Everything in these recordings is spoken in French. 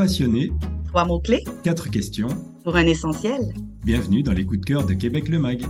passionné. Trois mots-clés. Quatre questions. Pour un essentiel. Bienvenue dans les coups de cœur de Québec le Mag.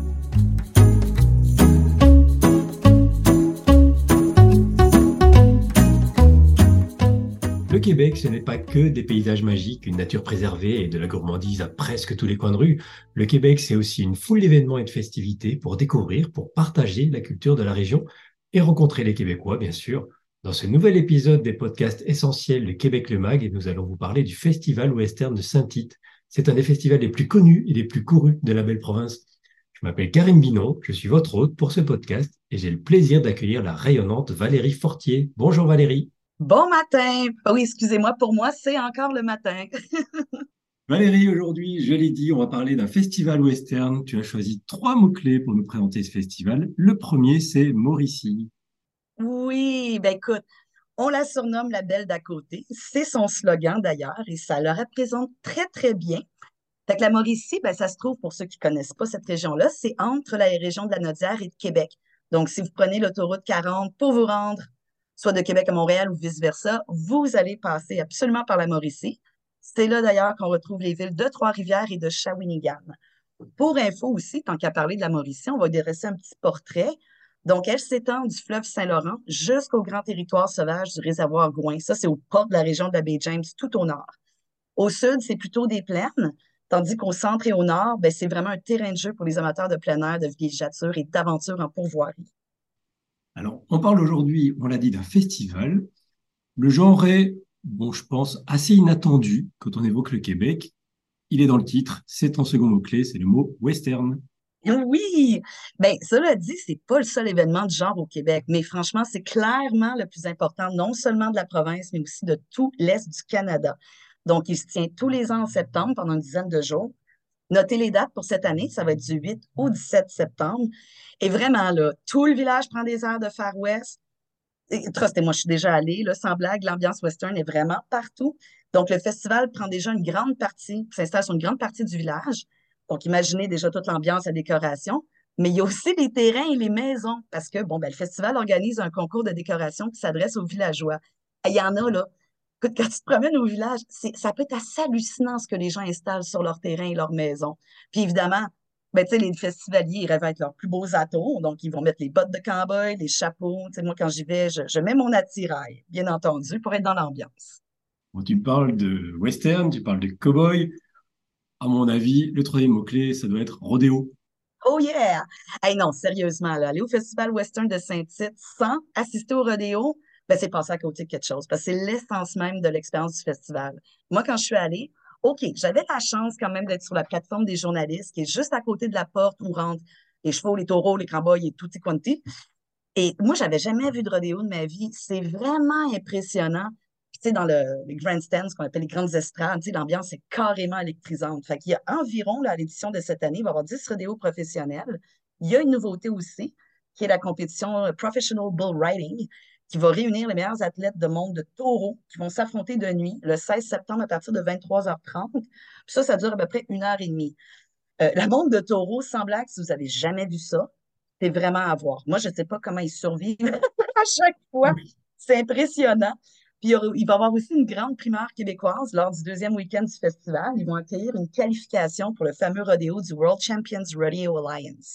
Le Québec, ce n'est pas que des paysages magiques, une nature préservée et de la gourmandise à presque tous les coins de rue. Le Québec, c'est aussi une foule d'événements et de festivités pour découvrir, pour partager la culture de la région et rencontrer les Québécois, bien sûr. Dans ce nouvel épisode des podcasts essentiels de Québec le Mag, nous allons vous parler du Festival Western de Saint-Tite. C'est un des festivals les plus connus et les plus courus de la belle province. Je m'appelle Karine Binon, je suis votre hôte pour ce podcast et j'ai le plaisir d'accueillir la rayonnante Valérie Fortier. Bonjour Valérie. Bon matin. Ah oui, excusez-moi, pour moi, c'est encore le matin. Valérie, aujourd'hui, je l'ai dit, on va parler d'un festival western. Tu as choisi trois mots-clés pour nous présenter ce festival. Le premier, c'est Mauricie. Oui, ben écoute, on la surnomme la belle d'à côté. C'est son slogan d'ailleurs et ça le représente très, très bien. Fait la Mauricie, ben, ça se trouve, pour ceux qui ne connaissent pas cette région-là, c'est entre la région de la Nodière et de Québec. Donc, si vous prenez l'autoroute 40 pour vous rendre soit de Québec à Montréal ou vice-versa, vous allez passer absolument par la Mauricie. C'est là d'ailleurs qu'on retrouve les villes de Trois-Rivières et de Shawinigan. Pour info aussi, tant qu'à parler de la Mauricie, on va dresser un petit portrait. Donc, elle s'étend du fleuve Saint-Laurent jusqu'au grand territoire sauvage du réservoir Gouin. Ça, c'est au port de la région de la baie James, tout au nord. Au sud, c'est plutôt des plaines, tandis qu'au centre et au nord, ben, c'est vraiment un terrain de jeu pour les amateurs de plein air, de villégiature et d'aventure en pourvoirie. Alors, on parle aujourd'hui, on l'a dit, d'un festival. Le genre est, bon, je pense, assez inattendu quand on évoque le Québec. Il est dans le titre, c'est ton second mot-clé, c'est le mot western. Oui, bien, cela dit, c'est pas le seul événement du genre au Québec, mais franchement, c'est clairement le plus important, non seulement de la province, mais aussi de tout l'Est du Canada. Donc, il se tient tous les ans en septembre pendant une dizaine de jours. Notez les dates pour cette année, ça va être du 8 au 17 septembre. Et vraiment, là, tout le village prend des airs de Far West. Trustez-moi, je suis déjà allée, là, sans blague, l'ambiance western est vraiment partout. Donc, le festival prend déjà une grande partie, s'installe sur une grande partie du village. Donc, imaginez déjà toute l'ambiance, la décoration. Mais il y a aussi les terrains et les maisons, parce que, bon, ben, le festival organise un concours de décoration qui s'adresse aux villageois. Il y en a, là, quand tu te promènes au village, ça peut être assez hallucinant ce que les gens installent sur leur terrain et leur maison. Puis évidemment, ben, les festivaliers, ils rêvent avec leurs plus beaux atours. Donc, ils vont mettre les bottes de cowboy, les chapeaux. moi, quand j'y vais, je, mets mon attirail, bien entendu, pour être dans l'ambiance. tu parles de western, tu parles de cowboy. À mon avis, le troisième mot-clé, ça doit être rodéo. Oh yeah! Hey, non, sérieusement, aller au Festival Western de Saint-Tite sans assister au rodéo, ben, c'est passer à côté de quelque chose, parce que c'est l'essence même de l'expérience du festival. Moi, quand je suis allée, OK, j'avais la chance quand même d'être sur la plateforme des journalistes, qui est juste à côté de la porte où rentrent les chevaux, les taureaux, les cowboys et tutti quanti. Et moi, j'avais jamais vu de rodéo de ma vie. C'est vraiment impressionnant. Dans le, les grandstands, ce qu'on appelle les grandes estrades, l'ambiance est carrément électrisante. Fait qu'il y a environ, à l'édition de cette année, il va y avoir 10 rodéos professionnels. Il y a une nouveauté aussi, qui est la compétition Professional Bull Riding, qui va réunir les meilleurs athlètes de monde de taureau qui vont s'affronter de nuit le 16 septembre à partir de 23h30. Puis ça, ça dure à peu près une heure et demie. Euh, la monde de taureau, sans blague, si vous n'avez jamais vu ça, c'est vraiment à voir. Moi, je ne sais pas comment ils survivent à chaque fois. C'est impressionnant. Puis il va y avoir aussi une grande primaire québécoise lors du deuxième week-end du festival. Ils vont accueillir une qualification pour le fameux rodéo du World Champions Rodeo Alliance.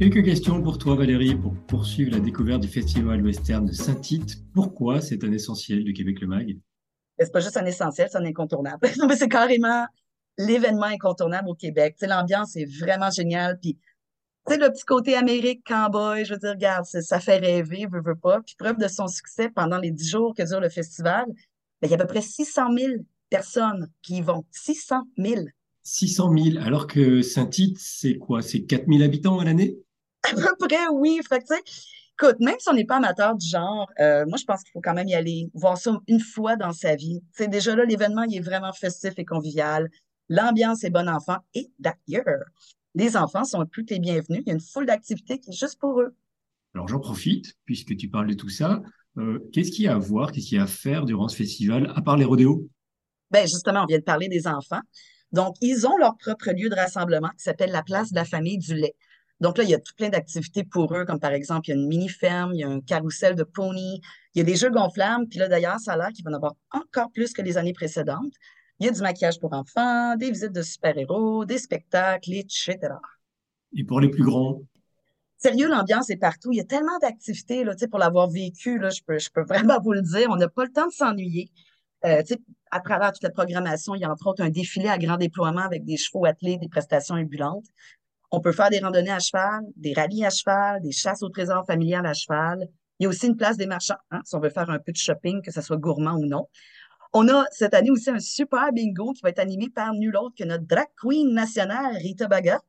Quelques questions pour toi, Valérie, pour poursuivre la découverte du Festival Western de Saint-Tite. Pourquoi c'est un essentiel de Québec le Mag? C'est pas juste un essentiel, c'est un incontournable. c'est carrément l'événement incontournable au Québec. L'ambiance est vraiment géniale. Puis, sais, le petit côté Amérique, cowboy, je veux dire, regarde, ça fait rêver, veut, veut pas. Puis, preuve de son succès pendant les dix jours que dure le festival, ben, il y a à peu près 600 000 personnes qui y vont. 600 000. 600 000, alors que Saint-Tite, c'est quoi? C'est 4 000 habitants à l'année? À peu près, oui. Fait que, écoute, même si on n'est pas amateur du genre, euh, moi, je pense qu'il faut quand même y aller, voir ça une fois dans sa vie. C'est déjà là, l'événement, il est vraiment festif et convivial. L'ambiance est bonne enfant. Et d'ailleurs, les enfants sont plus que les bienvenus. Il y a une foule d'activités qui est juste pour eux. Alors, j'en profite, puisque tu parles de tout ça. Euh, qu'est-ce qu'il y a à voir, qu'est-ce qu'il y a à faire durant ce festival, à part les rodéos? Ben, justement, on vient de parler des enfants. Donc, ils ont leur propre lieu de rassemblement qui s'appelle la place de la famille du lait. Donc là, il y a tout plein d'activités pour eux, comme par exemple, il y a une mini-ferme, il y a un carrousel de pony, il y a des jeux gonflables, puis là, d'ailleurs, ça a l'air qu'il va en avoir encore plus que les années précédentes. Il y a du maquillage pour enfants, des visites de super-héros, des spectacles, etc. Et pour les plus grands? Sérieux, l'ambiance est partout. Il y a tellement d'activités, là, pour l'avoir vécu, là, je, peux, je peux vraiment vous le dire. On n'a pas le temps de s'ennuyer. Euh, à travers toute la programmation, il y a entre autres un défilé à grand déploiement avec des chevaux attelés, des prestations ambulantes. On peut faire des randonnées à cheval, des rallyes à cheval, des chasses au trésor familial à cheval. Il y a aussi une place des marchands, hein, si on veut faire un peu de shopping, que ce soit gourmand ou non. On a cette année aussi un super bingo qui va être animé par nul autre que notre drag queen nationale, Rita Baga.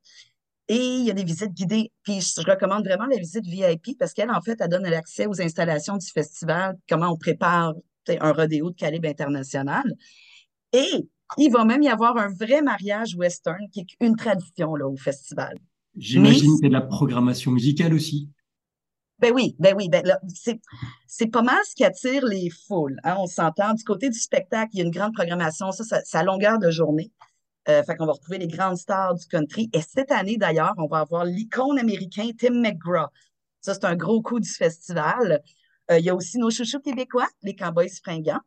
Et il y a des visites guidées. Puis je recommande vraiment la visite VIP parce qu'elle, en fait, elle donne l'accès aux installations du festival, comment on prépare un rodéo de calibre international. Et il va même y avoir un vrai mariage western qui est une tradition là, au festival. J'imagine que c'est de la programmation musicale aussi. Ben oui, ben oui, ben c'est pas mal ce qui attire les foules. Hein, on s'entend. Du côté du spectacle, il y a une grande programmation. Ça, à longueur de journée. Euh, fait qu'on va retrouver les grandes stars du country. Et cette année, d'ailleurs, on va avoir l'icône américain Tim McGraw. Ça, c'est un gros coup du festival. Euh, il y a aussi nos chouchous québécois, les Cowboys fringants.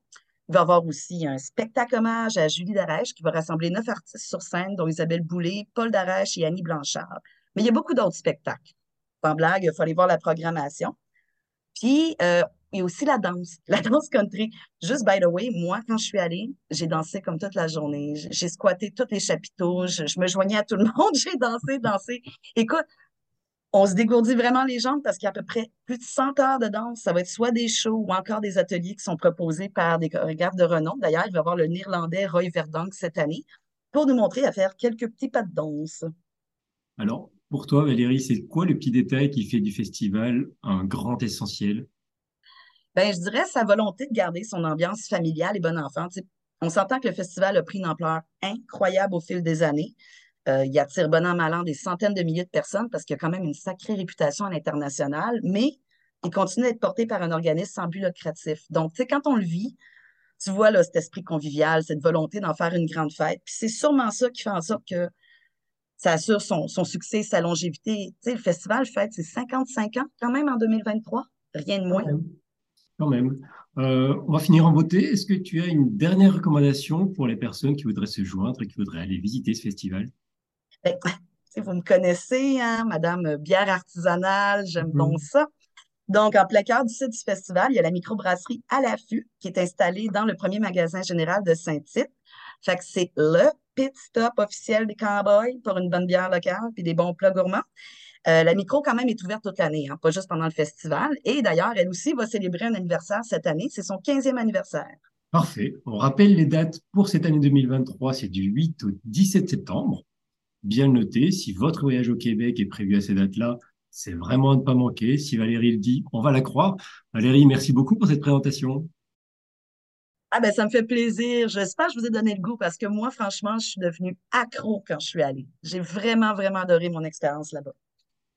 Il va y avoir aussi un spectacle hommage à Julie Darèche qui va rassembler neuf artistes sur scène, dont Isabelle Boulay, Paul Darèche et Annie Blanchard. Mais il y a beaucoup d'autres spectacles. En blague, il faut aller voir la programmation. Puis, il y a aussi la danse, la danse country. Juste, by the way, moi, quand je suis allée, j'ai dansé comme toute la journée. J'ai squatté tous les chapiteaux, je, je me joignais à tout le monde, j'ai dansé, dansé. Écoute, on se dégourdit vraiment les jambes parce qu'il y a à peu près plus de 100 heures de danse. Ça va être soit des shows ou encore des ateliers qui sont proposés par des chorégraphes de renom. D'ailleurs, il va y avoir le Néerlandais Roy Verdonk cette année pour nous montrer à faire quelques petits pas de danse. Alors, pour toi, Valérie, c'est quoi le petit détail qui fait du festival un grand essentiel? Ben, je dirais sa volonté de garder son ambiance familiale et bon enfant. on s'entend que le festival a pris une ampleur incroyable au fil des années. Euh, il attire bon an, mal an des centaines de milliers de personnes parce qu'il y a quand même une sacrée réputation à l'international, mais il continue à être porté par un organisme sans but lucratif. Donc, tu sais, quand on le vit, tu vois là, cet esprit convivial, cette volonté d'en faire une grande fête. Puis c'est sûrement ça qui fait en sorte que ça assure son, succès, sa longévité. Tu sais, le festival fête ses 55 ans quand même en 2023, rien de moins. Quand même. Euh, on va finir en beauté. Est-ce que tu as une dernière recommandation pour les personnes qui voudraient se joindre et qui voudraient aller visiter ce festival? Ben, vous me connaissez, hein, Madame Bière artisanale, j'aime bon mm-hmm. ça. Donc, en plein cœur du site du festival, il y a la microbrasserie à l'affût qui est installée dans le premier magasin général de Saint-Tite. Fait que c'est le pit stop officiel des cowboys pour une bonne bière locale puis des bons plats gourmands. Euh, la micro, quand même, est ouverte toute l'année, hein, pas juste pendant le festival. Et d'ailleurs, elle aussi va célébrer un anniversaire cette année. C'est son 15e anniversaire. Parfait. On rappelle les dates pour cette année 2023. C'est du 8 au 17 septembre bien noter. Si votre voyage au Québec est prévu à ces dates-là, c'est vraiment à ne pas manquer. Si Valérie le dit, on va la croire. Valérie, merci beaucoup pour cette présentation. Ah ben ça me fait plaisir. J'espère que je vous ai donné le goût parce que moi, franchement, je suis devenue accro quand je suis allée. J'ai vraiment, vraiment adoré mon expérience là-bas.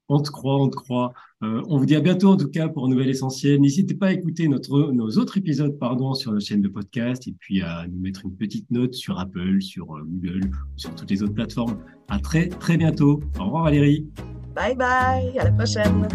On te croit, on te croit. Euh, on vous dit à bientôt en tout cas pour un nouvel essentiel. N'hésitez pas à écouter notre, nos autres épisodes pardon, sur notre chaîne de podcast et puis à nous mettre une petite note sur Apple, sur euh, Google, sur toutes les autres plateformes. À très très bientôt. Au revoir Valérie. Bye bye, à la prochaine.